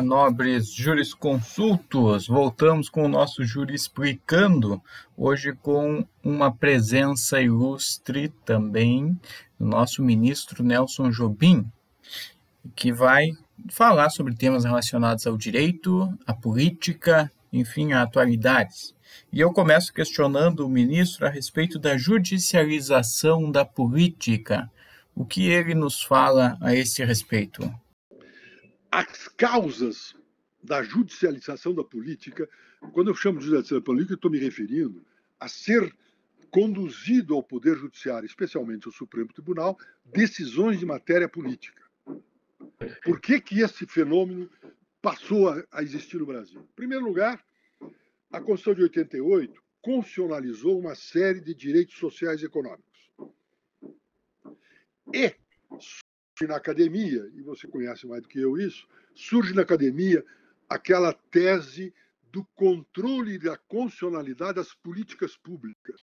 Nobres jurisconsultos! Voltamos com o nosso Júri Explicando, hoje com uma presença ilustre também do nosso ministro Nelson Jobim, que vai falar sobre temas relacionados ao direito, à política, enfim, a atualidades. E eu começo questionando o ministro a respeito da judicialização da política. O que ele nos fala a esse respeito? As causas da judicialização da política, quando eu chamo de judicialização da política, estou me referindo a ser conduzido ao Poder Judiciário, especialmente ao Supremo Tribunal, decisões de matéria política. Por que, que esse fenômeno passou a, existir no Brasil? Em primeiro lugar, a Constituição de 88 constitucionalizou uma série de direitos sociais e econômicos. E na academia, e você conhece mais do que eu isso, surge na academia aquela tese do controle da constitucionalidade das políticas públicas.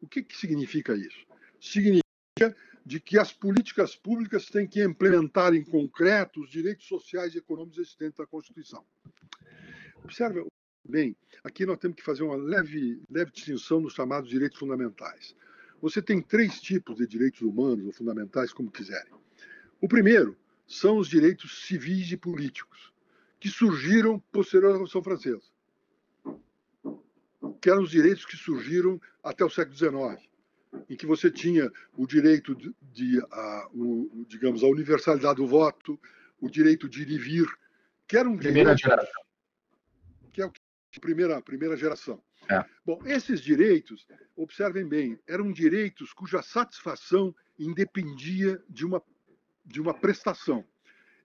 O que, que significa isso? Significa de que as políticas públicas têm que implementar em concreto os direitos sociais e econômicos existentes da Constituição. Observe bem, aqui nós temos que fazer uma leve, leve distinção nos chamados direitos fundamentais. Você tem três tipos de direitos humanos ou fundamentais, como quiserem. O primeiro são os direitos civis e políticos, que surgiram posterior à Revolução Francesa, que eram os direitos que surgiram até o século XIX, em que você tinha o direito de, de a, o, digamos, a universalidade do voto, o direito de ir e vir, que era um primeira direito, geração. que é o que primeira primeira geração. É. Bom, esses direitos, observem bem, eram direitos cuja satisfação independia de uma de uma prestação.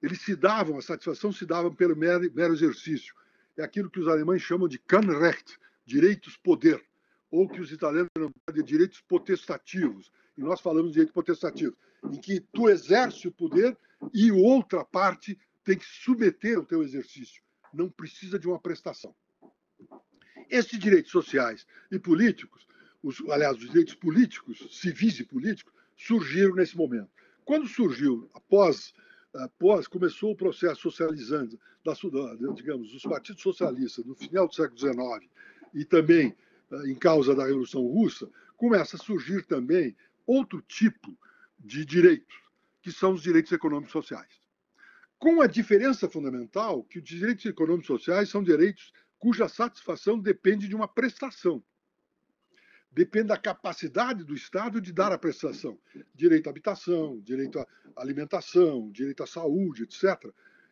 Eles se davam, a satisfação se dava pelo mero, mero exercício. É aquilo que os alemães chamam de Kannrecht, direitos poder, ou que os italianos chamam de direitos potestativos. E nós falamos de direitos potestativos, em que tu exerce o poder e outra parte tem que submeter o teu exercício. Não precisa de uma prestação. Esses direitos sociais e políticos, os, aliás, os direitos políticos, civis e políticos, surgiram nesse momento. Quando surgiu, após, após começou o processo socializante da, digamos, dos partidos socialistas no final do século XIX e também eh, em causa da Revolução Russa, começa a surgir também outro tipo de direitos, que são os direitos econômicos sociais. Com a diferença fundamental que os direitos econômicos sociais são direitos cuja satisfação depende de uma prestação depende da capacidade do Estado de dar a prestação. Direito à habitação, direito à alimentação, direito à saúde, etc.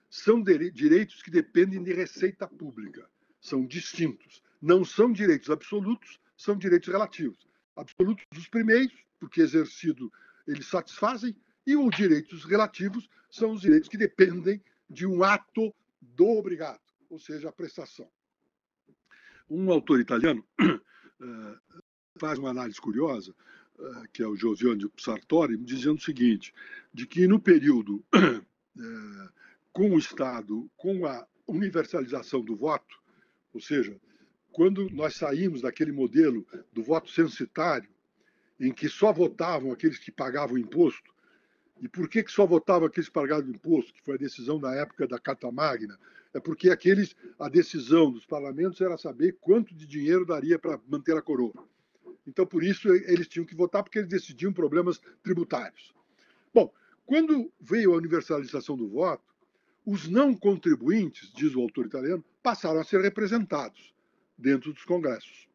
São direitos que dependem de receita pública. São distintos. Não são direitos absolutos, são direitos relativos. Absolutos dos primeiros, porque exercido eles satisfazem, e os direitos relativos são os direitos que dependem de um ato do obrigado, ou seja, a prestação. Um autor italiano eh, faz uma análise curiosa, eh, que é o Josiane Sartori, dizendo o seguinte, de que no período eh, com o Estado, com a universalização do voto, ou seja, quando nós saímos daquele modelo do voto censitário, em que só votavam aqueles que pagavam imposto, e por que, que só votavam aqueles que pagavam imposto, que foi a decisão da época da Carta Magna? É porque aqueles, a decisão dos parlamentos era saber quanto de dinheiro daria para manter a coroa. Então, por isso, eles tinham que votar, porque eles decidiam problemas tributários. Bom, quando veio a universalização do voto, os não contribuintes, diz o autor italiano, passaram a ser representados dentro dos congressos.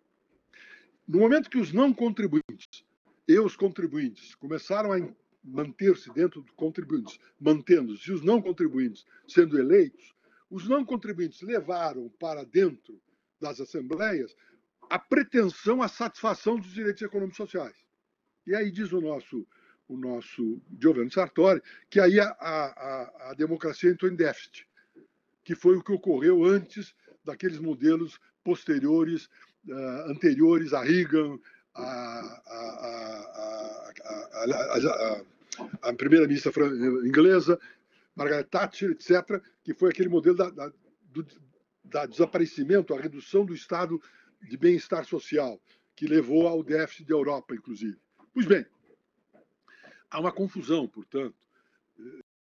No momento que os não contribuintes e os contribuintes começaram a manter-se dentro dos contribuintes, mantendo-se, os não contribuintes sendo eleitos, os não contribuintes levaram para dentro das assembleias a pretensão à satisfação dos direitos econômicos sociais. E aí diz o nosso, o nosso Giovanni Sartori que aí a, a, a democracia entrou em déficit, que foi o que ocorreu antes daqueles modelos posteriores, uh, anteriores a Reagan, a, a, a primeira-ministra inglesa, Margaret Thatcher, etc., que foi aquele modelo da, da, do da desaparecimento, a redução do Estado de bem-estar social, que levou ao déficit da Europa, inclusive. Pois bem, há uma confusão, portanto,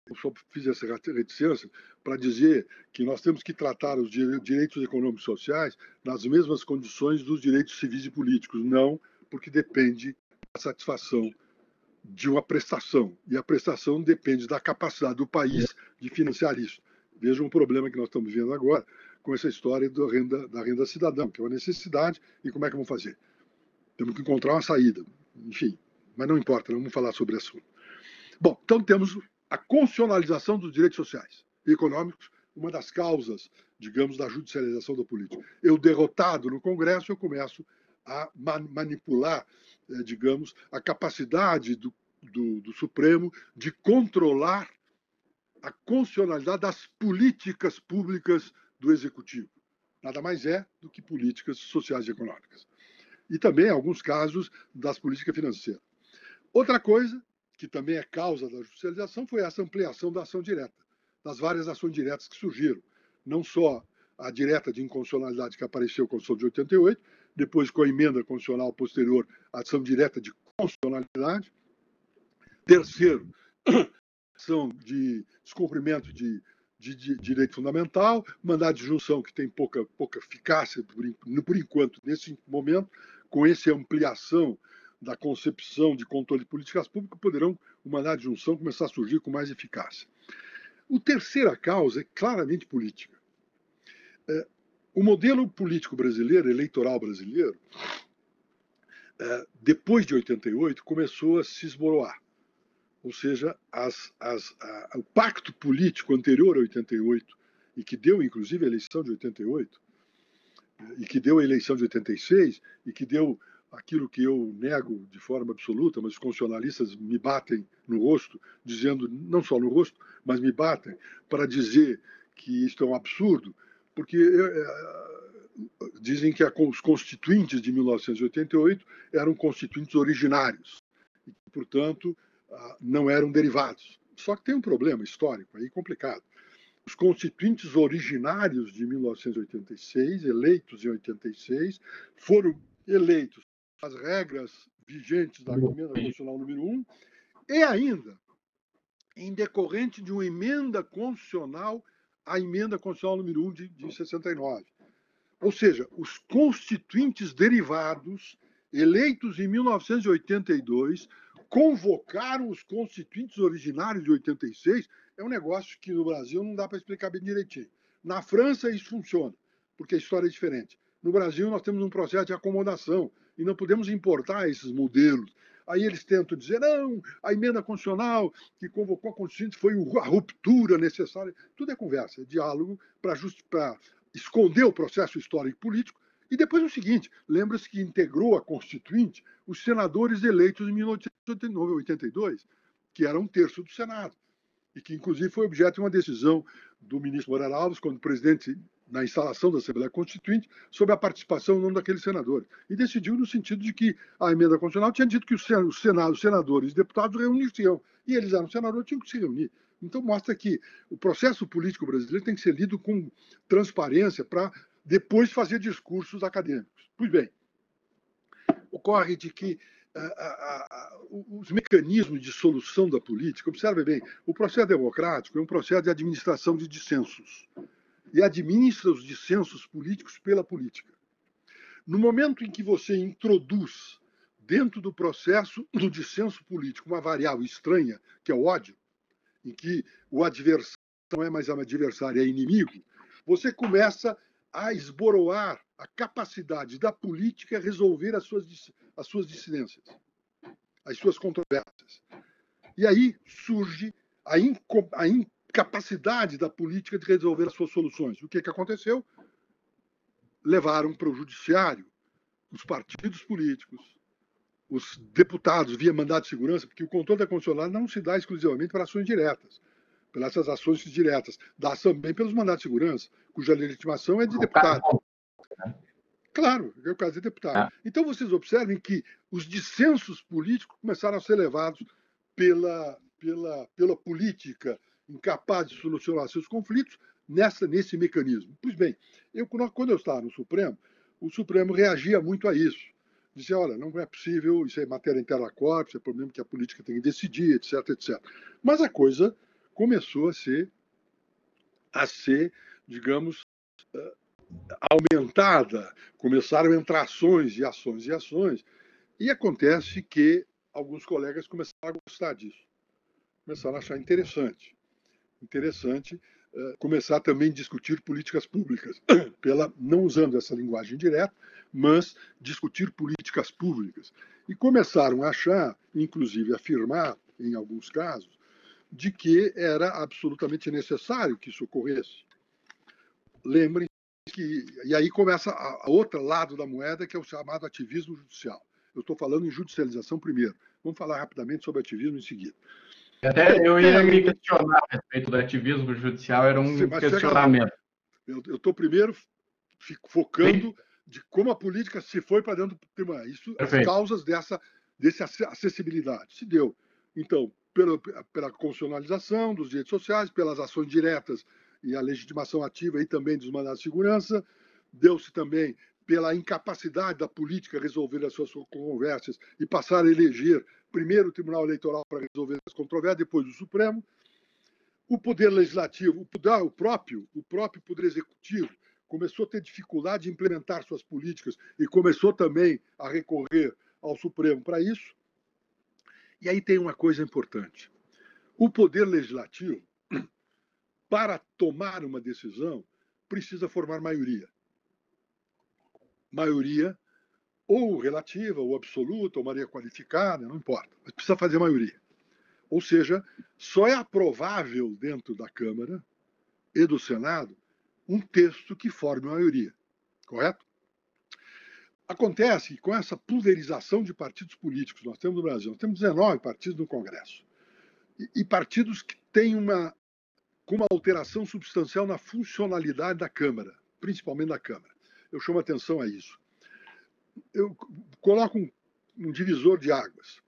eu só fiz essa reticência para dizer que nós temos que tratar os direitos econômicos e sociais nas mesmas condições dos direitos civis e políticos, não porque depende da satisfação de uma prestação. E a prestação depende da capacidade do país de financiar isso. Veja um problema que nós estamos vendo agora com essa história da renda, da renda cidadã, que é uma necessidade, e como é que vamos fazer? Temos que encontrar uma saída. Enfim, mas não importa, não vamos falar sobre isso. Bom, então temos a constitucionalização dos direitos sociais e econômicos, uma das causas, digamos, da judicialização da política. Eu derrotado no Congresso, eu começo a manipular, eh, digamos, a capacidade do, do, do Supremo de controlar a constitucionalidade das políticas públicas do Executivo. Nada mais é do que políticas sociais e econômicas. E também, alguns casos, das políticas financeiras. Outra coisa, que também é causa da judicialização, foi essa ampliação da ação direta, das várias ações diretas que surgiram. Não só a direta de inconstitucionalidade que apareceu com a Constituição de 88, depois com a emenda constitucional posterior, a ação direta de constitucionalidade. Terceiro, ação de descumprimento de, de, de, direito fundamental, mandado de junção que tem pouca, pouca eficácia, por, por enquanto, nesse momento, com essa ampliação da concepção de controle de políticas públicas, poderão o mandado de junção começar a surgir com mais eficácia. A terceira causa é claramente política. É, o modelo político brasileiro, eleitoral brasileiro, é, depois de 88, começou a se esboroar. Ou seja, as, as, a, o pacto político anterior a 88, e que deu inclusive a eleição de 88, e que deu a eleição de 86, e que deu aquilo que eu nego de forma absoluta, mas os constitucionalistas me batem no rosto, dizendo, não só no rosto, mas me batem para dizer que isto é um absurdo, porque é, dizem que os constituintes de 1988 eram constituintes originários e portanto, não eram derivados. Só que tem um problema histórico aí complicado. Os constituintes originários de 1986, eleitos em 86, foram eleitos as regras vigentes da emenda constitucional número 1 e ainda em decorrente de uma emenda constitucional a emenda constitucional número 1 de, de 69. Ou seja, os constituintes derivados, eleitos em 1982, convocaram os constituintes originários de 86. É um negócio que no Brasil não dá para explicar bem direitinho. Na França isso funciona, porque a história é diferente. No Brasil nós temos um processo de acomodação e não podemos importar esses modelos. Aí eles tentam dizer, não, a emenda constitucional que convocou a Constituinte foi a ruptura necessária. Tudo é conversa, é diálogo para esconder o processo histórico e político. E depois o seguinte, lembra-se que integrou a Constituinte os senadores eleitos em 1982, que era um terço do Senado, e que inclusive foi objeto de uma decisão do ministro Moreira Alves, quando o presidente na instalação da Assembleia Constituinte sobre a participação ou não daqueles senadores. E decidiu no sentido de que a emenda constitucional tinha dito que os Senado, os senadores e deputados reuniriam. E eles eram senadores, tinham que se reunir. Então mostra que o processo político brasileiro tem que ser lido com transparência para depois fazer discursos acadêmicos. Pois bem, ocorre de que os mecanismos de solução da política, observe bem, o processo democrático é um processo de administração de dissensos e administra os dissensos políticos pela política. No momento em que você introduz dentro do processo do dissenso político uma variável estranha, que é o ódio, em que o adversário não é mais adversário, é inimigo, você começa a esboroar a capacidade da política resolver as suas, as suas dissidências, as suas controvérsias. E aí surge a, inco, a, in, capacidade da política de resolver as suas soluções. O que, que aconteceu? Levaram para o judiciário os partidos políticos, os deputados via mandato de segurança, porque o controle da constitucional não se dá exclusivamente para ações diretas, pelas essas ações diretas, dá também pelos mandatos de segurança, cuja legitimação é de deputado. Claro, é o caso de deputado. Ah. Então vocês observem que os dissensos políticos começaram a ser levados pela, pela, pela política incapaz de solucionar seus conflitos nessa, nesse mecanismo. Pois bem, eu, quando eu estava no Supremo, o Supremo reagia muito a isso. Dizia, olha, não é possível, isso é matéria interna corpo, isso é problema que a política tem que decidir, etc, etc. Mas a coisa começou a ser, a ser, digamos, eh, aumentada. Começaram a entrar ações e ações e ações. E acontece que alguns colegas começaram a gostar disso. Começaram a achar interessante. Interessante uh, começar também a discutir políticas públicas, pela não usando essa linguagem direta, mas discutir políticas públicas. E começaram a achar, inclusive afirmar, em alguns casos, de que era absolutamente necessário que isso ocorresse. Lembrem que. E aí começa a, a outro lado da moeda, que é o chamado ativismo judicial. Eu estou falando em judicialização primeiro. Vamos falar rapidamente sobre ativismo em seguida. Até eu ia me questionar a respeito do ativismo judicial, era um questionamento. Eu estou primeiro focando de como a política se foi para dentro do tribunal. Isso, Perfeito. as causas dessa, dessa acessibilidade. Se deu, então, pela, pela constitucionalização dos direitos sociais, pelas ações diretas e a legitimação ativa e também dos mandados de segurança, deu-se também pela incapacidade da política resolver as suas conversas e passar a eleger primeiro o Tribunal Eleitoral para resolver as controvérsias, depois o Supremo. O Poder Legislativo, o, poder, o próprio, o próprio Poder Executivo começou a ter dificuldade de implementar suas políticas e começou também a recorrer ao Supremo para isso. E aí tem uma coisa importante. O Poder Legislativo, para tomar uma decisão, precisa formar maioria maioria ou relativa, ou absoluta, ou maioria qualificada, não importa, mas precisa fazer maioria. Ou seja, só é aprovável dentro da Câmara e do Senado um texto que forme maioria, correto? Acontece que com essa pulverização de partidos políticos que nós temos no Brasil, nós temos 19 partidos no Congresso, e, e partidos que têm uma, com uma alteração substancial na funcionalidade da Câmara, principalmente da Câmara eu chamo atenção a isso. Eu coloco um, um divisor de águas.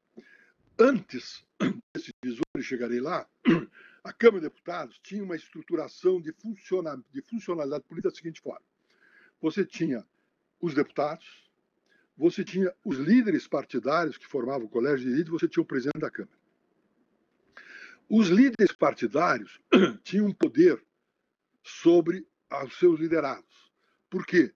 Antes desse divisor, e chegarei lá, a Câmara de Deputados tinha uma estruturação de, funciona, de funcionalidade política da seguinte forma: você tinha os deputados, você tinha os líderes partidários que formavam o colégio de líderes, você tinha o presidente da Câmara. Os líderes partidários tinham poder sobre os seus liderados. Por quê?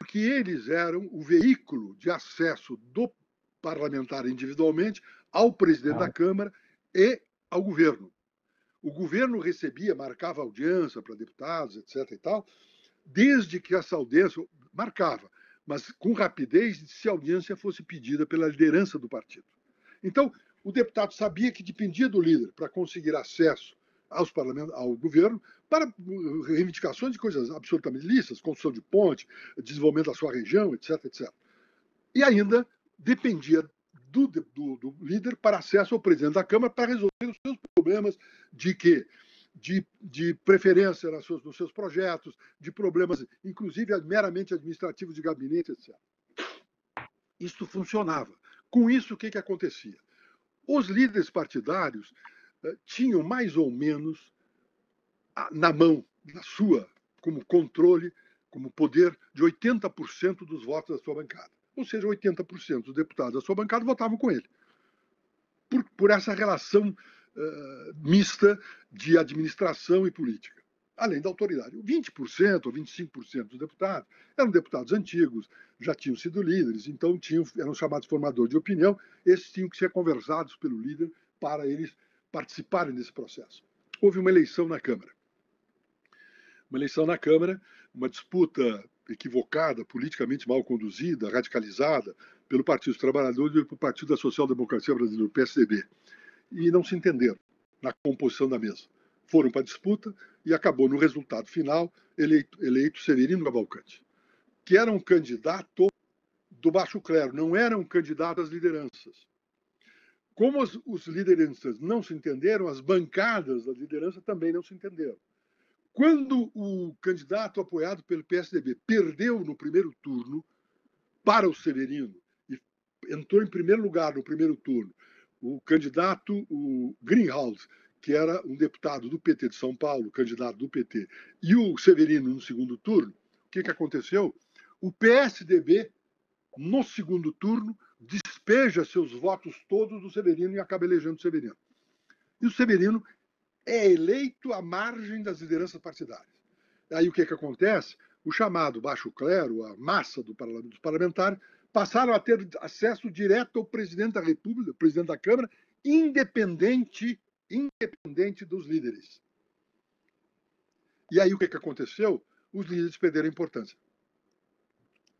porque eles eram o veículo de acesso do parlamentar individualmente ao presidente ah. da Câmara e ao governo. O governo recebia, marcava audiência para deputados, etc. e tal, desde que essa audiência marcava, mas com rapidez se a audiência fosse pedida pela liderança do partido. Então, o deputado sabia que dependia do líder para conseguir acesso aos parlamentos, ao governo para uh, reivindicações de coisas absolutamente lícitas, construção de ponte, desenvolvimento da sua região, etc, etc. E ainda dependia do, do, do líder para acesso ao presidente da Câmara para resolver os seus problemas de quê? De, de preferência nos seus, nos seus projetos, de problemas, inclusive meramente administrativos de gabinete, etc. Isso funcionava. Com isso, o que, que acontecia? Os líderes partidários eh, tinham mais ou menos na mão, na sua, como controle, como poder de 80% dos votos da sua bancada. Ou seja, 80% dos deputados da sua bancada votavam com ele. Por, por essa relação uh, mista de administração e política. Além da autoridade. 20% ou 25% dos deputados eram deputados antigos, já tinham sido líderes, então tinham, eram chamados formadores de opinião. Esses tinham que ser conversados pelo líder para eles participarem desse processo. Houve uma eleição na Câmara. Uma eleição na Câmara, uma disputa equivocada, politicamente mal conduzida, radicalizada pelo Partido dos Trabalhadores e pelo Partido da Social Democracia Brasileira, o PSDB. E não se entenderam na composição da mesa. Foram para a disputa e acabou no resultado final eleito, eleito Severino Cavalcante, que era um candidato do baixo clero, não era um candidato às lideranças. Como os, os lideranças não se entenderam, as bancadas da liderança também não se entenderam. Quando o candidato apoiado pelo PSDB perdeu no primeiro turno para o Severino e entrou em primeiro lugar no primeiro turno, o candidato, o Greenhouse, que era um deputado do PT de São Paulo, candidato do PT, e o Severino no segundo turno, o que, que aconteceu? O PSDB, no segundo turno, despeja seus votos todos do Severino e acaba elegendo o Severino. E o Severino é eleito à margem das lideranças partidárias. Aí o que, que acontece? O chamado baixo clero, a massa do parlamento, dos parlamentares, passaram a ter acesso direto ao presidente da República, presidente da Câmara, independente, independente dos líderes. E aí o que, que aconteceu? Os líderes perderam importância.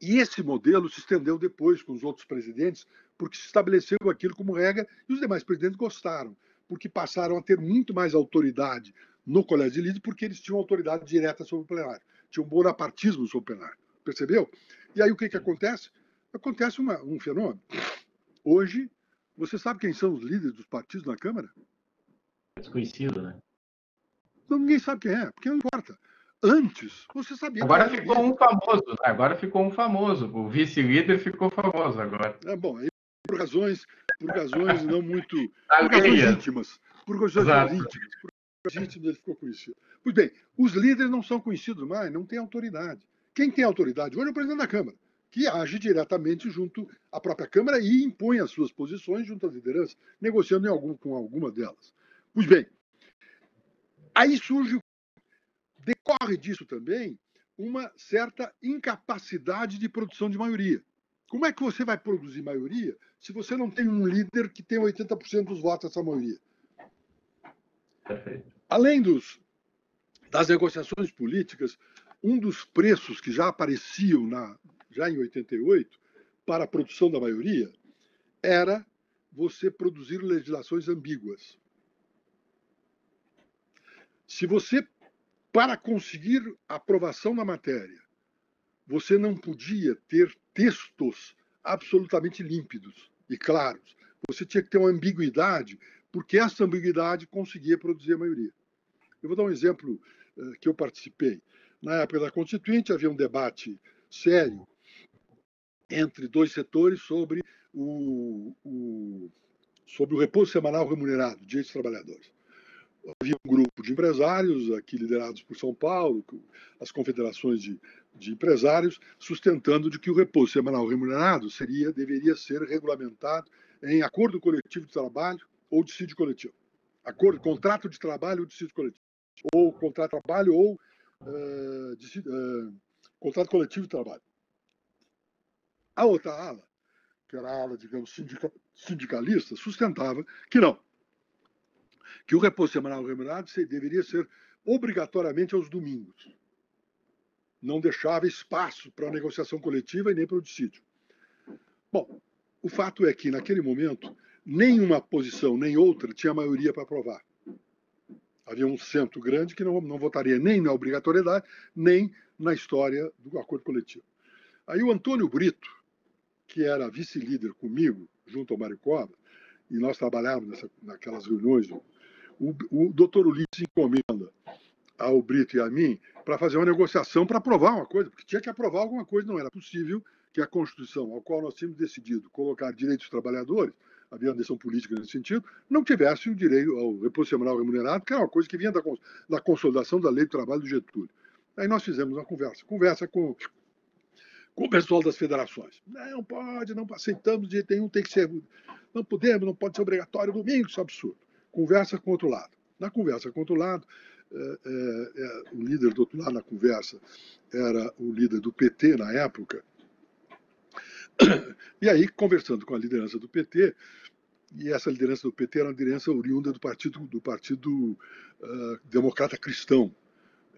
E esse modelo se estendeu depois com os outros presidentes, porque se estabeleceu aquilo como regra e os demais presidentes gostaram, porque passaram a ter muito mais autoridade no colégio de líderes, porque eles tinham autoridade direta sobre o plenário, tinham bonapartismo sobre o plenário. Percebeu? E aí o que, que acontece? Acontece uma, um fenômeno. Hoje, você sabe quem são os líderes dos partidos na Câmara? Desconhecido, né? Não, ninguém sabe quem é, porque não importa. Antes, você sabia. Agora ficou um famoso, né? agora ficou um famoso. O vice-líder ficou famoso agora. É bom, por razões, por razões não muito. por razões íntimas. Por razões Exato. íntimas. Por razões íntimas ele ficou conhecido. Pois bem, os líderes não são conhecidos mais, não têm autoridade. Quem tem autoridade hoje é o presidente da Câmara, que age diretamente junto à própria Câmara e impõe as suas posições junto às lideranças, negociando em algum, com alguma delas. Pois bem, aí surge Decorre disso também uma certa incapacidade de produção de maioria. Como é que você vai produzir maioria se você não tem um líder que tem 80% dos votos dessa maioria? Perfeito. Além dos, das negociações políticas, um dos preços que já apareciam na, já em 88 para a produção da maioria era você produzir legislações ambíguas. Se você para conseguir aprovação na matéria, você não podia ter textos absolutamente límpidos e claros. Você tinha que ter uma ambiguidade, porque essa ambiguidade conseguia produzir a maioria. Eu vou dar um exemplo uh, que eu participei. Na época da Constituinte, havia um debate sério entre dois setores sobre o, o, sobre o repouso semanal remunerado, direitos dos trabalhadores havia um grupo de empresários, aqui liderados por São Paulo, as confederações de, de empresários, sustentando de que o repouso semanal remunerado seria, deveria ser regulamentado em acordo coletivo de trabalho ou dissídio coletivo. Acordo, contrato de trabalho ou dissídio coletivo. Ou contrato de trabalho ou uh, uh, contrato coletivo de trabalho. A outra ala, que era a ala, digamos, sindicalista, sustentava que não, que o repouso semanal remunerado deveria ser obrigatoriamente aos domingos. Não deixava espaço para a negociação coletiva e nem para o dissídio. Bom, o fato é que, naquele momento, nenhuma posição nem outra tinha maioria para aprovar. Havia um centro grande que não, não votaria nem na obrigatoriedade, nem na história do acordo coletivo. Aí o Antônio Brito, que era vice-líder comigo, junto ao Mário e nós trabalhávamos nessa, naquelas reuniões o, o doutor Ulisses encomenda ao Brito e a mim para fazer uma negociação para aprovar uma coisa, porque tinha que aprovar alguma coisa, não era possível que a Constituição, ao qual nós tínhamos decidido colocar direitos dos trabalhadores, havia uma decisão política nesse sentido, não tivesse o direito ao repouso semanal remunerado, que era uma coisa que vinha da, da consolidação da lei do trabalho do Getúlio. Aí nós fizemos uma conversa, conversa com, com o pessoal das federações. Não pode, não aceitamos de jeito nenhum, tem que ser, não podemos, não pode ser obrigatório domingo, isso é absurdo conversa com o outro lado. Na conversa com o outro lado, é, é, é, o líder do outro lado na conversa era o líder do PT na época. E aí, conversando com a liderança do PT, e essa liderança do PT era uma liderança oriunda do Partido, do partido uh, Democrata Cristão.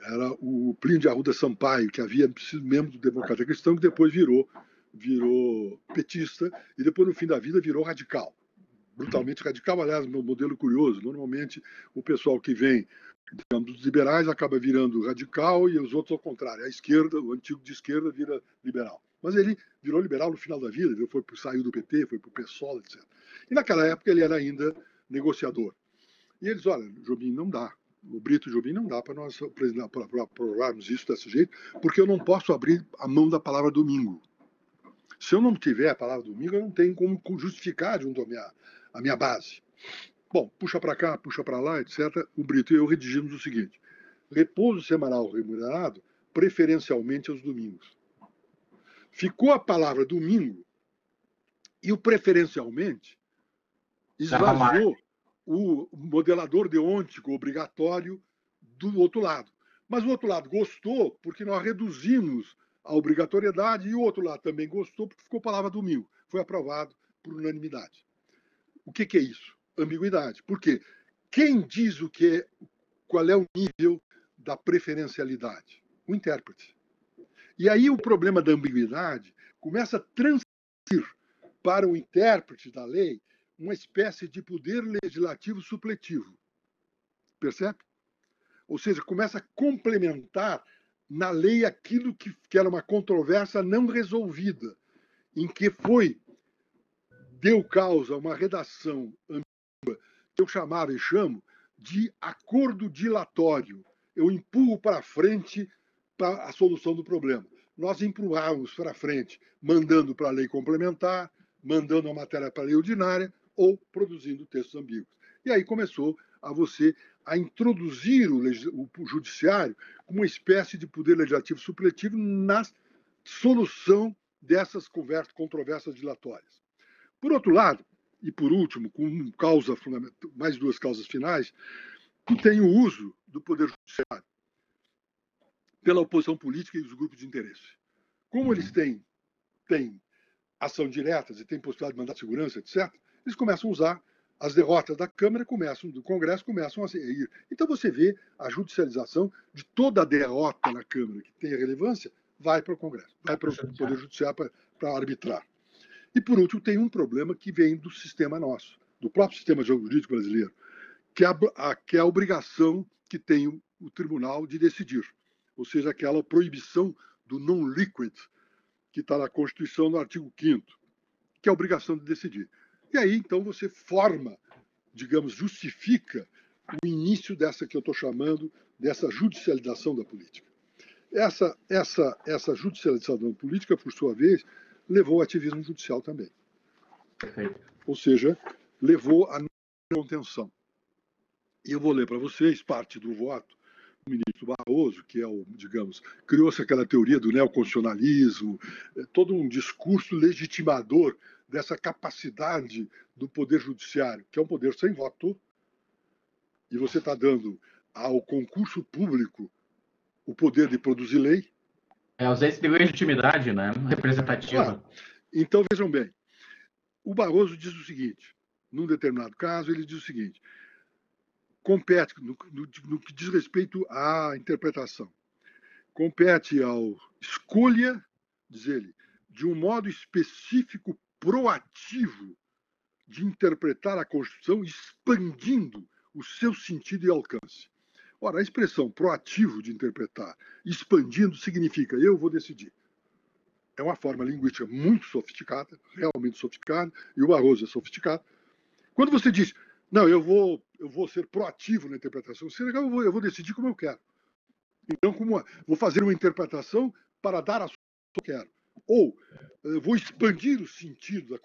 Era o Plínio de Arruda Sampaio, que havia sido membro do Democrata Cristão, que depois virou, virou petista, e depois, no fim da vida, virou radical brutalmente radical. Aliás, meu modelo curioso. Normalmente, o pessoal que vem digamos, dos liberais acaba virando radical e os outros ao contrário. A esquerda, o antigo de esquerda, vira liberal. Mas ele virou liberal no final da vida, ele foi, saiu do PT, foi para o PSOL, etc. E naquela época ele era ainda negociador. E eles, olha, Jobim, não dá. O Brito Jobim não dá para nós aprovarmos isso desse jeito, porque eu não posso abrir a mão da palavra domingo. Se eu não tiver a palavra domingo, eu não tenho como justificar junto à minha, a minha base. Bom, puxa para cá, puxa para lá, etc. O Brito e eu redigimos o seguinte: repouso semanal remunerado, preferencialmente aos domingos. Ficou a palavra domingo e o preferencialmente esvaziou o modelador deôntico obrigatório do outro lado. Mas o outro lado gostou porque nós reduzimos a obrigatoriedade e o outro lado também gostou porque ficou palavra do mil. Foi aprovado por unanimidade. O que, que é isso? Ambiguidade. Por quê? Quem diz o que é, qual é o nível da preferencialidade? O intérprete. E aí o problema da ambiguidade começa a transferir para o intérprete da lei uma espécie de poder legislativo supletivo. Percebe? Ou seja, começa a complementar na lei aquilo que, que era uma controvérsia não resolvida, em que foi deu causa a uma redação ambígua que eu chamava e chamo de acordo dilatório. Eu empurro para frente para a solução do problema. Nós empurrávamos para frente, mandando para a lei complementar, mandando a matéria para a lei ordinária ou produzindo textos ambíguos. E aí começou a você a introduzir o, o judiciário como uma espécie de poder legislativo supletivo na solução dessas conversas, controvérsias dilatórias. Por outro lado, e por último, com causa mais duas causas finais, tu tem o uso do poder judiciário pela oposição política e os grupos de interesse. Como eles têm, têm ação direta e têm possibilidade de mandar segurança, etc., eles começam a usar as derrotas da Câmara, começam, do Congresso, começam a ir. Então você vê a judicialização de toda a derrota na Câmara que tenha relevância, vai para o Congresso, vai para o Poder Judiciário para, para arbitrar. E, por último, tem um problema que vem do sistema nosso, do próprio sistema jurídico brasileiro, que é a, a, que é a obrigação que tem o, o tribunal de decidir, ou seja, aquela proibição do non-liquid, que está na Constituição, no artigo 5 que é a obrigação de decidir. E aí, então, você forma, digamos, justifica o início dessa que eu estou chamando dessa judicialização da política. Essa, essa, essa judicialização da política, por sua vez, levou ao ativismo judicial também. Perfeito. Ou seja, levou à contenção. E eu vou ler para vocês parte do voto do ministro Barroso, que é o, digamos, criou-se aquela teoria do neoconstitucionalismo, é, todo um discurso legitimador dessa capacidade do poder judiciário, que é um poder sem voto, e você está dando ao concurso público o poder de produzir lei, é ausência de legitimidade né, representativa. Ah, então, vejam bem, o Barroso diz o seguinte, num determinado caso, ele diz o seguinte, compete, no, no, no que diz respeito à interpretação, compete ao escolha, diz ele, de um modo específico, proativo, de interpretar a Constituição, expandindo o seu sentido e alcance. Ora, a expressão proativo de interpretar, expandindo, significa eu vou decidir. É uma forma linguística muito sofisticada, realmente sofisticada, e o Barroso é sofisticado. Quando você diz, não, eu vou, eu vou ser proativo na interpretação, eu vou, eu vou decidir como eu quero. Então, como vou fazer uma interpretação para dar a solução que eu quero. Ou eu vou expandir o sentido da,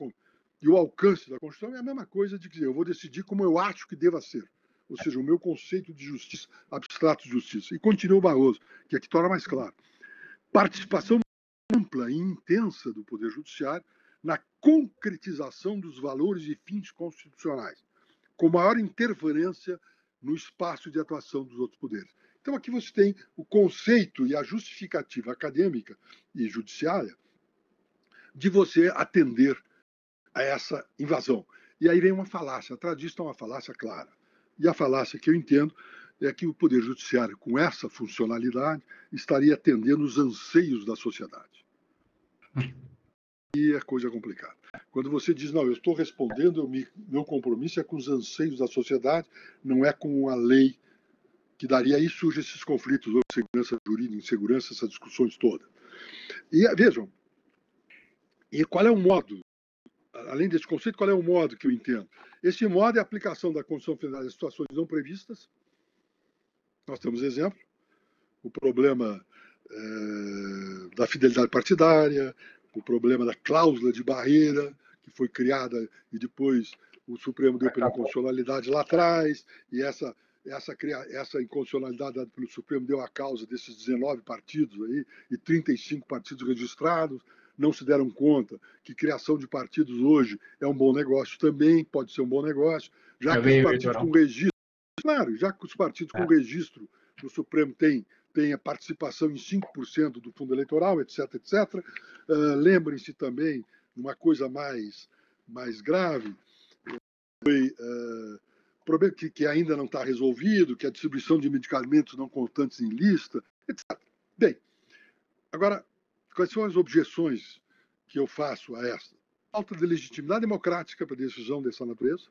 e o alcance da Constituição, é a mesma coisa de dizer, eu vou decidir como eu acho que deva ser ou seja, o meu conceito de justiça, abstrato de justiça. E continua o Barroso, que aqui torna mais claro. Participação ampla e intensa do Poder Judiciário na concretização dos valores e fins constitucionais, com maior interferência no espaço de atuação dos outros poderes. Então, aqui você tem o conceito e a justificativa acadêmica e judiciária de você atender a essa invasão. E aí vem uma falácia. Atrás disso está uma falácia clara. E a falácia que eu entendo é que o Poder Judiciário, com essa funcionalidade, estaria atendendo os anseios da sociedade. E é coisa complicada. Quando você diz, não, eu estou respondendo, me, meu compromisso é com os anseios da sociedade, não é com a lei, que daria aí surgem esses conflitos, ou segurança jurídica, insegurança, essas discussões todas. E vejam, e qual é o modo além desse conceito, qual é o modo que eu entendo? Esse modo é a aplicação da Constituição Federal em situações não previstas. Nós temos exemplo. O problema é, da fidelidade partidária, o problema da cláusula de barreira, que foi criada e depois o Supremo deu pela inconstitucionalidade lá atrás, e essa, essa, essa inconstitucionalidade dada pelo Supremo deu a causa desses 19 partidos aí, e 35 partidos registrados não se deram conta que criação de partidos hoje é um bom negócio também, pode ser um bom negócio, já é que os partidos com registro, claro, já que os partidos é. com registro no Supremo têm tem a participação em 5% do fundo eleitoral, etc, etc. Uh, Lembrem-se também de uma coisa mais, mais grave, foi uh, problema que, que ainda não está resolvido, que é a distribuição de medicamentos não constantes em lista, etc. Bem, agora, quais são as objeções que eu faço a esta? Falta de legitimidade democrática para decisão dessa natureza,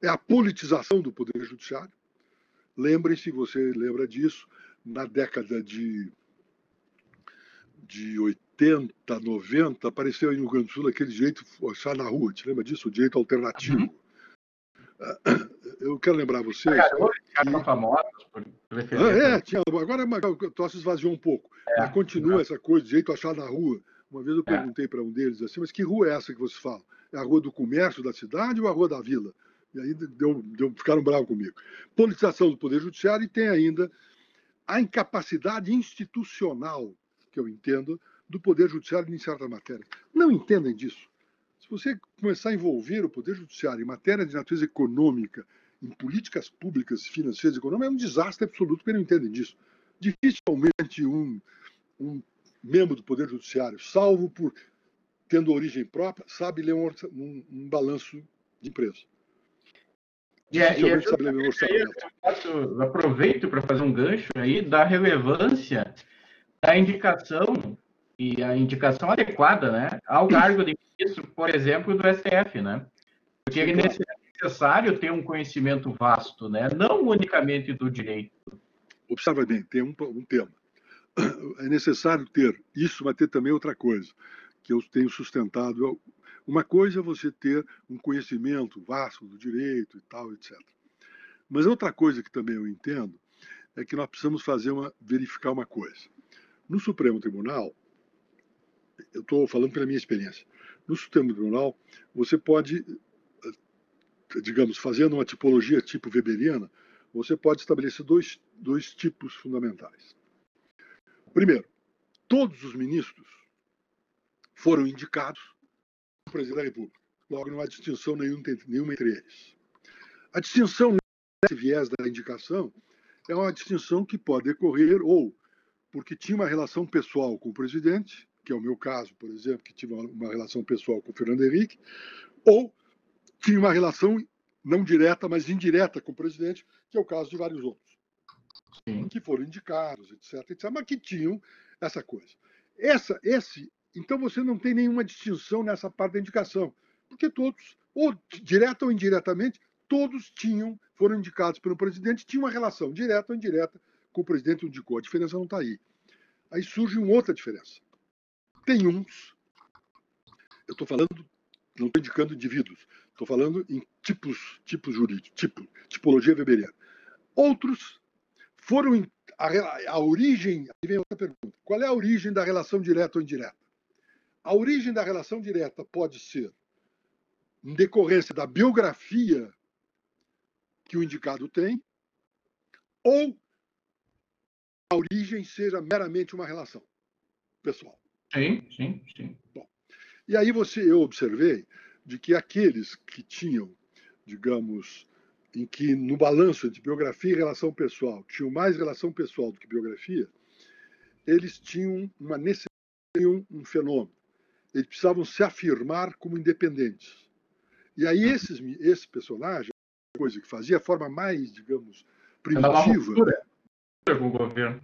é a politização do Poder Judiciário. Lembrem-se, você lembra disso, na década de, de 80, 90, apareceu aí no Rio Grande do Sul aquele direito na rua, te lembra disso? O direito alternativo. Uhum. Eu quero lembrar vocês. Caras famosos por ah, é, tinha, agora o troço esvaziou um pouco. É, mas continua é. essa coisa, de jeito achar na rua. Uma vez eu é. perguntei é. para um deles assim, mas que rua é essa que você fala? É a rua do comércio da cidade ou a rua da vila? E aí deu, deu, ficaram bravos comigo. Politização do Poder Judiciário e tem ainda a incapacidade institucional, que eu entendo, do Poder Judiciário em certa matéria. Não entendem disso. Se você começar a envolver o Poder Judiciário em matéria de natureza econômica, em políticas públicas, financeiras e econômicas, é um desastre absoluto, porque não entendem disso. Dificilmente um, um membro do Poder Judiciário, salvo por tendo origem própria, sabe ler um, um, um balanço de empresa. E, é, e é eu aproveito para fazer um gancho aí da relevância da indicação e a indicação adequada, né, ao cargo de ministro, por exemplo, do STF, né? Porque ele é necessário ter um conhecimento vasto, né, não unicamente do direito. Observa bem, tem um, um tema. É necessário ter isso, mas ter também outra coisa que eu tenho sustentado uma coisa é você ter um conhecimento vasto do direito e tal, etc. Mas outra coisa que também eu entendo é que nós precisamos fazer uma verificar uma coisa. No Supremo Tribunal, eu estou falando pela minha experiência. No Supremo Tribunal, você pode, digamos, fazendo uma tipologia tipo weberiana, você pode estabelecer dois, dois tipos fundamentais. Primeiro, todos os ministros foram indicados pelo presidente da República. Logo, não há distinção nenhuma, entre eles. A distinção nesse viés da indicação é uma distinção que pode decorrer ou porque tinha uma relação pessoal com o presidente, que é o meu caso, por exemplo, que tive uma relação pessoal com o Fernando Henrique, ou tinha uma relação não direta, mas indireta com o presidente, que é o caso de vários outros, Sim. que foram indicados, etc, etc, mas que tinham essa coisa. Essa, esse então você não tem nenhuma distinção nessa parte da indicação, porque todos, ou direta ou indiretamente, todos tinham, foram indicados pelo presidente, tinham uma relação direta ou indireta com o presidente indicou. A diferença não está aí. Aí surge uma outra diferença. Tem uns, eu estou falando, não estou indicando indivíduos, estou falando em tipos, tipos jurídicos, tipo, tipologia weberiana. Outros foram a, a origem, aí vem outra pergunta. Qual é a origem da relação direta ou indireta? A origem da relação direta pode ser em decorrência da biografia que o indicado tem, ou a origem seja meramente uma relação pessoal. Sim, sim, sim. Bom, e aí você, eu observei de que aqueles que tinham, digamos, em que no balanço de biografia e relação pessoal tinham mais relação pessoal do que biografia, eles tinham uma necessidade, um fenômeno eles precisavam se afirmar como independentes. E aí esses, esse personagem, coisa que fazia, a forma mais, digamos, primitiva, com o governo.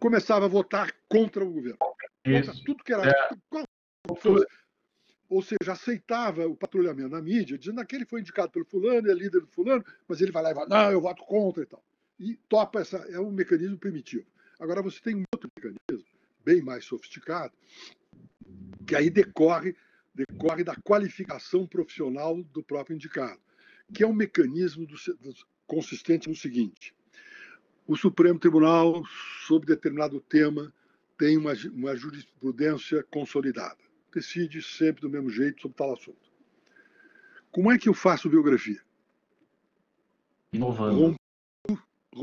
começava a votar contra o governo. Contra tudo que era. É. Fosse, ou seja, aceitava o patrulhamento na mídia, dizendo que ele foi indicado pelo fulano, é líder do fulano, mas ele vai lá e fala, não, eu voto contra e tal. E topa essa, é um mecanismo primitivo. Agora você tem um outro mecanismo, bem mais sofisticado, que aí decorre, decorre da qualificação profissional do próprio indicado, que é um mecanismo do, do, consistente no seguinte: o Supremo Tribunal, sobre determinado tema, tem uma, uma jurisprudência consolidada. Decide sempre do mesmo jeito sobre tal assunto. Como é que eu faço biografia? Inovando.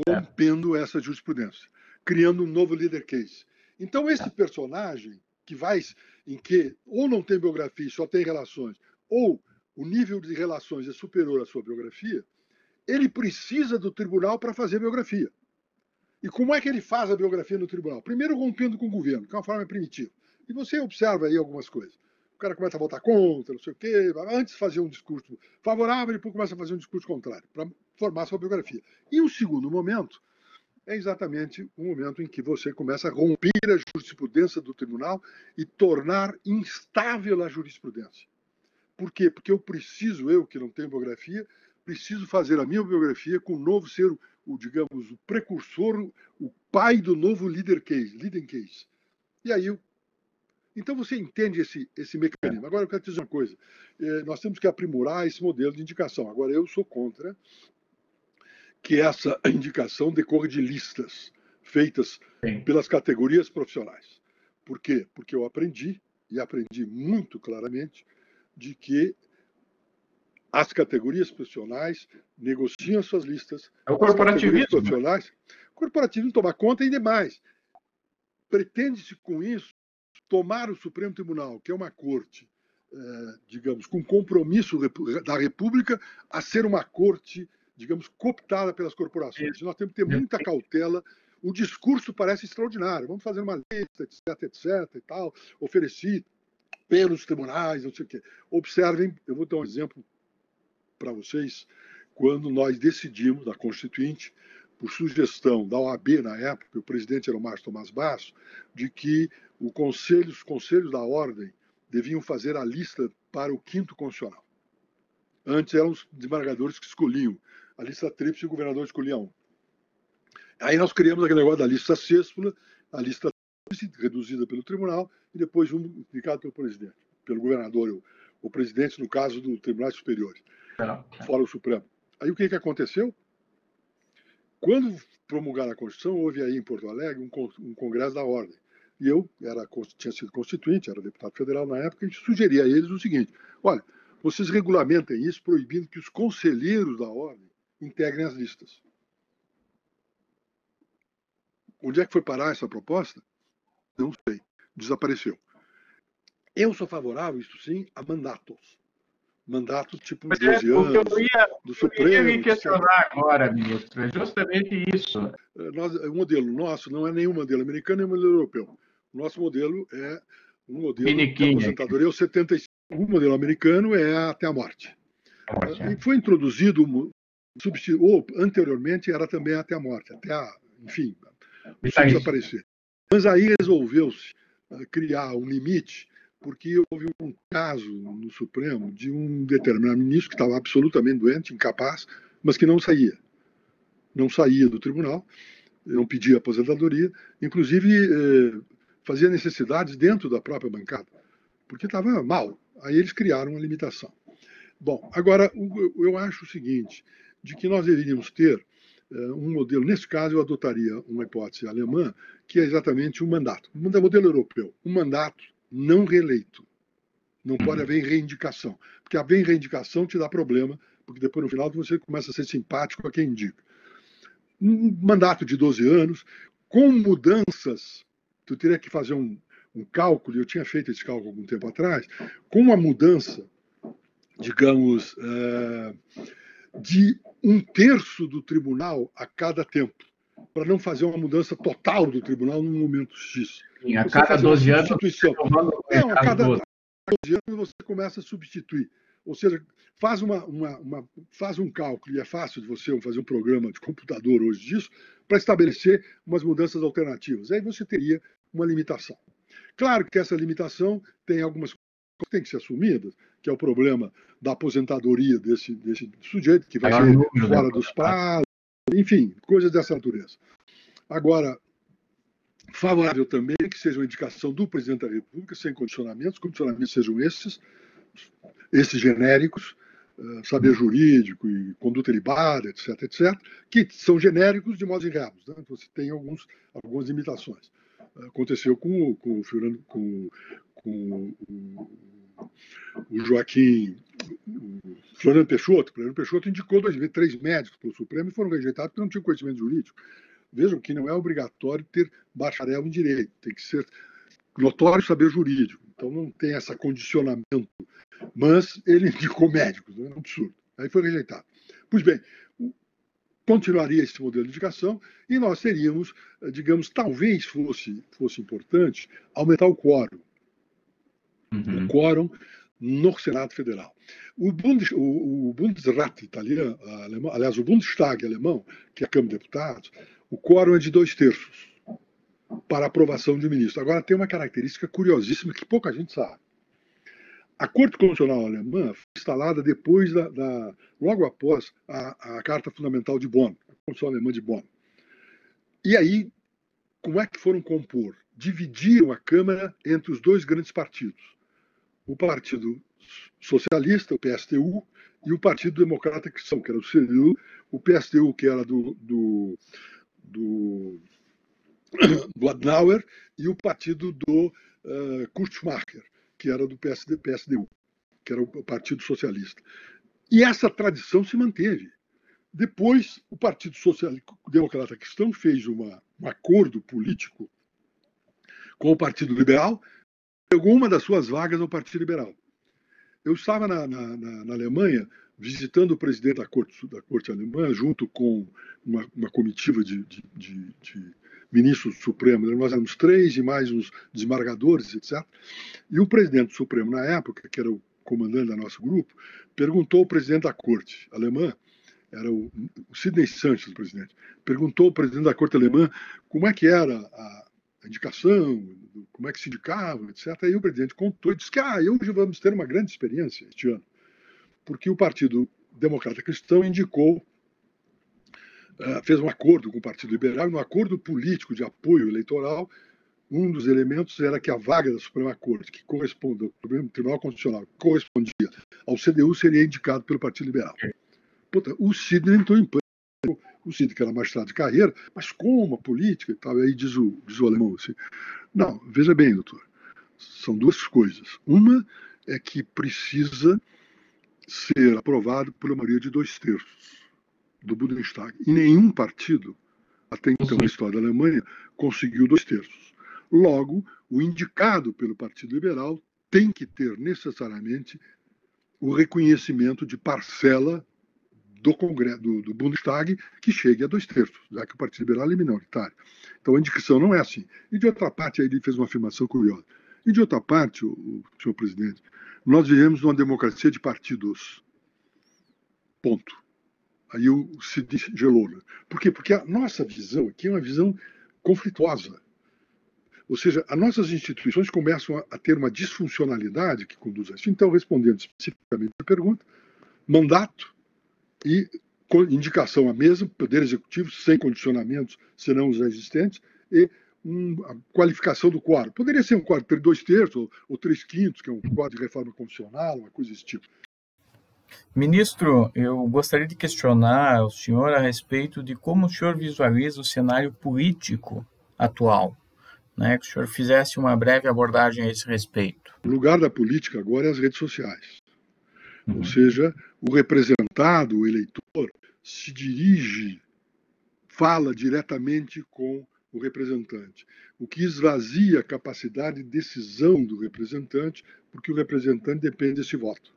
Rompendo, é. essa jurisprudência, criando um novo leader case. Então, esse é. personagem que vai em que ou não tem biografia e só tem relações, ou o nível de relações é superior à sua biografia, ele precisa do tribunal para fazer biografia. E como é que ele faz a biografia no tribunal? Primeiro rompendo com o governo, que é uma forma primitiva. E você observa aí algumas coisas. O cara começa a votar contra, não sei o quê, antes fazia um discurso favorável, depois começa a fazer um discurso contrário, para formar sua biografia. E o segundo momento é exatamente o momento em que você começa a romper a jurisprudência do tribunal e tornar instável a jurisprudência. Por quê? Porque eu preciso, eu que não tenho biografia, preciso fazer a minha biografia com o novo ser, o, digamos, o precursor, o pai do novo leader case, leading case. E aí eu então você entende esse, esse mecanismo. Agora eu quero te dizer uma coisa: é, nós temos que aprimorar esse modelo de indicação. Agora eu sou contra que essa indicação decorra de listas feitas Sim. pelas categorias profissionais. Por quê? Porque eu aprendi, e aprendi muito claramente, de que as categorias profissionais negociam suas listas. É o corporativismo. Profissionais, o corporativismo toma conta e demais. Pretende-se com isso tomar o Supremo Tribunal, que é uma corte, eh, digamos, com compromisso da República, a ser uma corte, digamos, cooptada pelas corporações. Nós temos que ter muita cautela. O discurso parece extraordinário. Vamos fazer uma lista, etc, etc, e tal, oferecido pelos tribunais, não sei o quê. Observem, eu vou dar um exemplo para vocês, quando nós decidimos, da Constituinte, por sugestão da OAB na época, o presidente era o Márcio Tomás Basso, de que o conselho, os conselhos da ordem deviam fazer a lista para o quinto constitucional. Antes eram os desembargadores que escolhiam. A lista tríplice e o governador escolhia um. Aí nós criamos aquele negócio da lista sextula, a lista tríplice, reduzida pelo tribunal, e depois um indicado pelo presidente, pelo governador, o, o presidente, no caso do Tribunal Superior, fora o Supremo. Aí o que, que aconteceu? Quando promulgaram a Constituição, houve aí em Porto Alegre um, um congresso da ordem. E eu era, tinha sido constituinte, era deputado federal na época, e sugeria a eles o seguinte: olha, vocês regulamentem isso proibindo que os conselheiros da ordem integrem as listas. Onde é que foi parar essa proposta? Não sei. Desapareceu. Eu sou favorável, isso sim, a mandatos mandato tipo Mas 12 é, anos eu ia, do Supremo. Eu ia questionar agora, ministro, é justamente isso. É, nós, o modelo nosso não é nenhum modelo americano, nem um modelo europeu. O nosso modelo é um modelo Miniquinha. de aposentadoria, o 75. O modelo americano é até a morte. A morte é. E foi introduzido, ou anteriormente era também até a morte, até a, enfim, desaparecer. Mas aí resolveu-se eh, criar um limite porque houve um caso no Supremo de um determinado ministro que estava absolutamente doente, incapaz, mas que não saía. Não saía do tribunal, não pedia aposentadoria, inclusive eh, fazia necessidades dentro da própria bancada, porque estava mal. Aí eles criaram uma limitação. Bom, agora eu acho o seguinte, de que nós deveríamos ter eh, um modelo, nesse caso eu adotaria uma hipótese alemã, que é exatamente um mandato, um modelo europeu, um mandato não reeleito. Não pode haver reindicação. Porque haver reindicação te dá problema, porque depois no final você começa a ser simpático a quem indica. Um mandato de 12 anos, com mudanças, tu teria que fazer um, um cálculo, eu tinha feito esse cálculo algum tempo atrás, com uma mudança, digamos, é, de um terço do tribunal a cada tempo, para não fazer uma mudança total do tribunal num momento X. Sim, a cada 12 anos. Não, a cada 12 anos você começa a substituir. Ou seja, faz, uma, uma, uma, faz um cálculo, e é fácil de você fazer um programa de computador hoje disso, para estabelecer umas mudanças alternativas. Aí você teria uma limitação. Claro que essa limitação tem algumas coisas que têm que ser assumidas, que é o problema da aposentadoria desse, desse sujeito, que vai ser né? fora dos prazos, enfim, coisas dessa natureza. Agora, Favorável também que seja uma indicação do presidente da República, sem condicionamentos, condicionamentos sejam esses, esses genéricos, uh, saber jurídico e conduta libada, etc., etc., que são genéricos de modo enreados. Né? Você tem alguns, algumas limitações. Uh, aconteceu com, com, com, com, com o, o Joaquim o Floriano Peixoto. Floriano Peixoto indicou dois, três médicos para o Supremo e foram rejeitados porque não tinham conhecimento jurídico. Vejam que não é obrigatório ter bacharel em direito, tem que ser notório saber jurídico, então não tem esse condicionamento, mas ele indicou médicos, né? é um absurdo. Aí foi rejeitado. Pois bem, continuaria esse modelo de indicação e nós teríamos, eh, digamos, talvez fosse, fosse importante aumentar o quórum. Uhum. O quórum no Senado Federal. O, Bundes, o, o Bundesrat italiano, alemão, aliás, o Bundestag alemão, que é a Câmara de Deputados, o quórum é de dois terços para aprovação de um ministro. Agora, tem uma característica curiosíssima que pouca gente sabe. A Corte Constitucional Alemã foi instalada depois da, da logo após a, a, Carta Fundamental de Bonn, a Constituição Alemã de Bonn. E aí, como é que foram compor? Dividiram a Câmara entre os dois grandes partidos: o Partido Socialista, o PSTU, e o Partido Democrata Cristão, que era o CDU, o PSTU, que era do, do, do, do Adenauer, e o partido do uh, Kurtschmacher que era do PSD, PSDU, que era o Partido Socialista. E essa tradição se manteve. Depois, o Partido Social Democrata Cristão fez uma, um acordo político com o Partido Liberal, pegou uma das suas vagas ao Partido Liberal. Eu estava na, na, na, na Alemanha visitando o presidente da Corte, da Corte Alemã, junto com uma, uma comitiva de, de, de, de ministro Supremo, nós éramos três e mais uns desembargadores, etc. E o presidente Supremo, na época, que era o comandante do nosso grupo, perguntou ao presidente da corte alemã, era o, Sidney Sanches, o presidente, perguntou ao presidente da corte alemã como é que era a, a indicação, como é que se indicava, etc. Aí o presidente contou e disse que ah, hoje vamos ter uma grande experiência este ano, porque o Partido Democrata Cristão indicou fez um acordo com o Partido Liberal, um acordo político de apoio eleitoral. Um dos elementos era que a vaga da Suprema Corte, que corresponde ao Tribunal Constitucional, correspondia ao CDU, seria indicado pelo Partido Liberal. Puta, o Sidney entrou em pânico. O Sidney, que era magistrado de carreira, mas como a política e tal? Aí diz o, diz o alemão assim: não, veja bem, doutor, são duas coisas. Uma é que precisa ser aprovado por uma maioria de dois terços do Bundestag. E nenhum partido, até então na história da Alemanha, conseguiu dois terços. Logo, o indicado pelo Partido Liberal tem que ter necessariamente o reconhecimento de parcela do Congresso, do, do, Bundestag, que chegue a dois terços, já que o Partido Liberal é minoritário. Então a indicação não é assim. E de outra parte, aí ele fez uma afirmação curiosa. E de outra parte, o, o senhor presidente, nós vivemos numa democracia de partidos. Ponto. Aí o Cid gelou. Né? Por quê? Porque a nossa visão aqui é uma visão conflituosa. Ou seja, as nossas instituições começam a, ter uma disfuncionalidade que conduz a isso. Então, respondendo especificamente a pergunta, mandato e indicação à mesa, poder executivo sem condicionamentos, senão os existentes, e um, a qualificação do quadro. Poderia ser um quadro de dois terços ou, ou três quintos, que é um quadro de reforma constitucional, uma coisa desse tipo. Ministro, eu gostaria de questionar o senhor a respeito de como o senhor visualiza o cenário político atual. Né, que o senhor fizesse uma breve abordagem a esse respeito. O lugar da política agora é as redes sociais. Uhum. Ou seja, o representado, o eleitor, se dirige, fala diretamente com o representante, o que esvazia a capacidade de decisão do representante, porque o representante depende desse voto.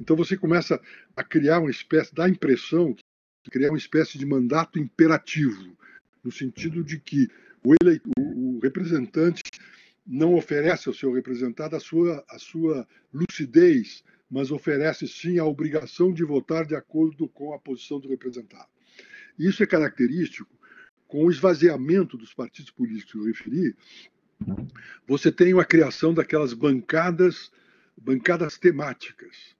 Então você começa a criar uma espécie, dá a impressão criar uma espécie de mandato imperativo, no sentido de que o, o representante não oferece ao seu representado a sua, a sua lucidez, mas oferece sim a obrigação de votar de acordo com a posição do representado. Isso é característico com o esvaziamento dos partidos políticos que eu referi. Você tem a criação daquelas bancadas, bancadas temáticas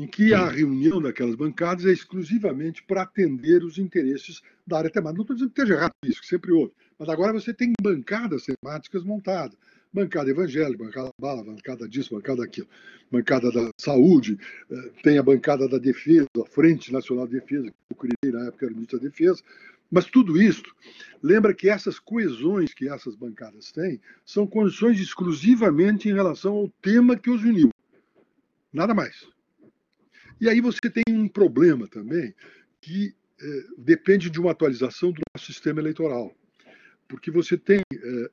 em que a reunião daquelas bancadas é exclusivamente para atender os interesses da área temática. Não estou dizendo que esteja errado isso, que sempre houve, mas agora você tem bancadas temáticas montadas. Bancada evangélica, bancada bala, bancada disso, bancada daquilo, bancada da saúde, eh, tem a bancada da defesa, a Frente Nacional de Defesa, que eu criei na época, era ministro da Defesa, mas tudo isso lembra que essas coesões que essas bancadas têm são condições exclusivamente em relação ao tema que os uniu. Nada mais. E aí você tem um problema também que é, depende de uma atualização do nosso sistema eleitoral. Porque você tem é,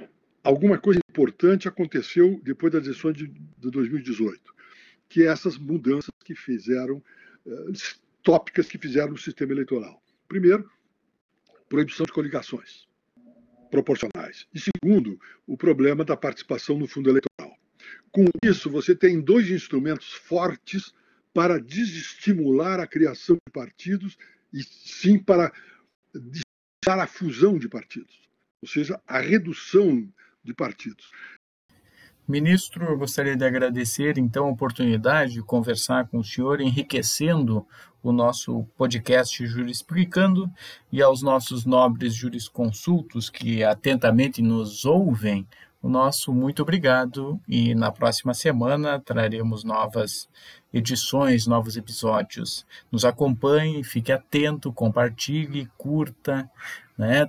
é, alguma coisa importante aconteceu depois das eleições de, de 2018, que é essas mudanças que fizeram, tópicas que fizeram no sistema eleitoral. Primeiro, proibição de coligações proporcionais. E segundo, o problema da participação no fundo eleitoral. Com isso, você tem dois instrumentos fortes para desestimular a criação de partidos e sim para deixar a fusão de partidos, ou seja, a redução de partidos. Ministro, eu gostaria de agradecer então a oportunidade de conversar com o senhor, enriquecendo o nosso podcast Jurispricando e aos nossos nobres jurisconsultos que atentamente nos ouvem, o nosso muito obrigado e na próxima semana traremos novas edições, novos episódios. Nos acompanhe, fique atento, compartilhe, curta, né,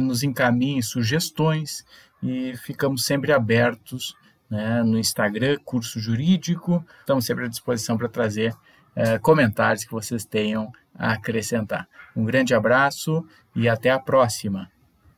nos encaminhe sugestões e ficamos sempre abertos né, no Instagram, Curso Jurídico. Estamos sempre à disposição para trazer eh, comentários que vocês tenham a acrescentar. Um grande abraço e até a próxima.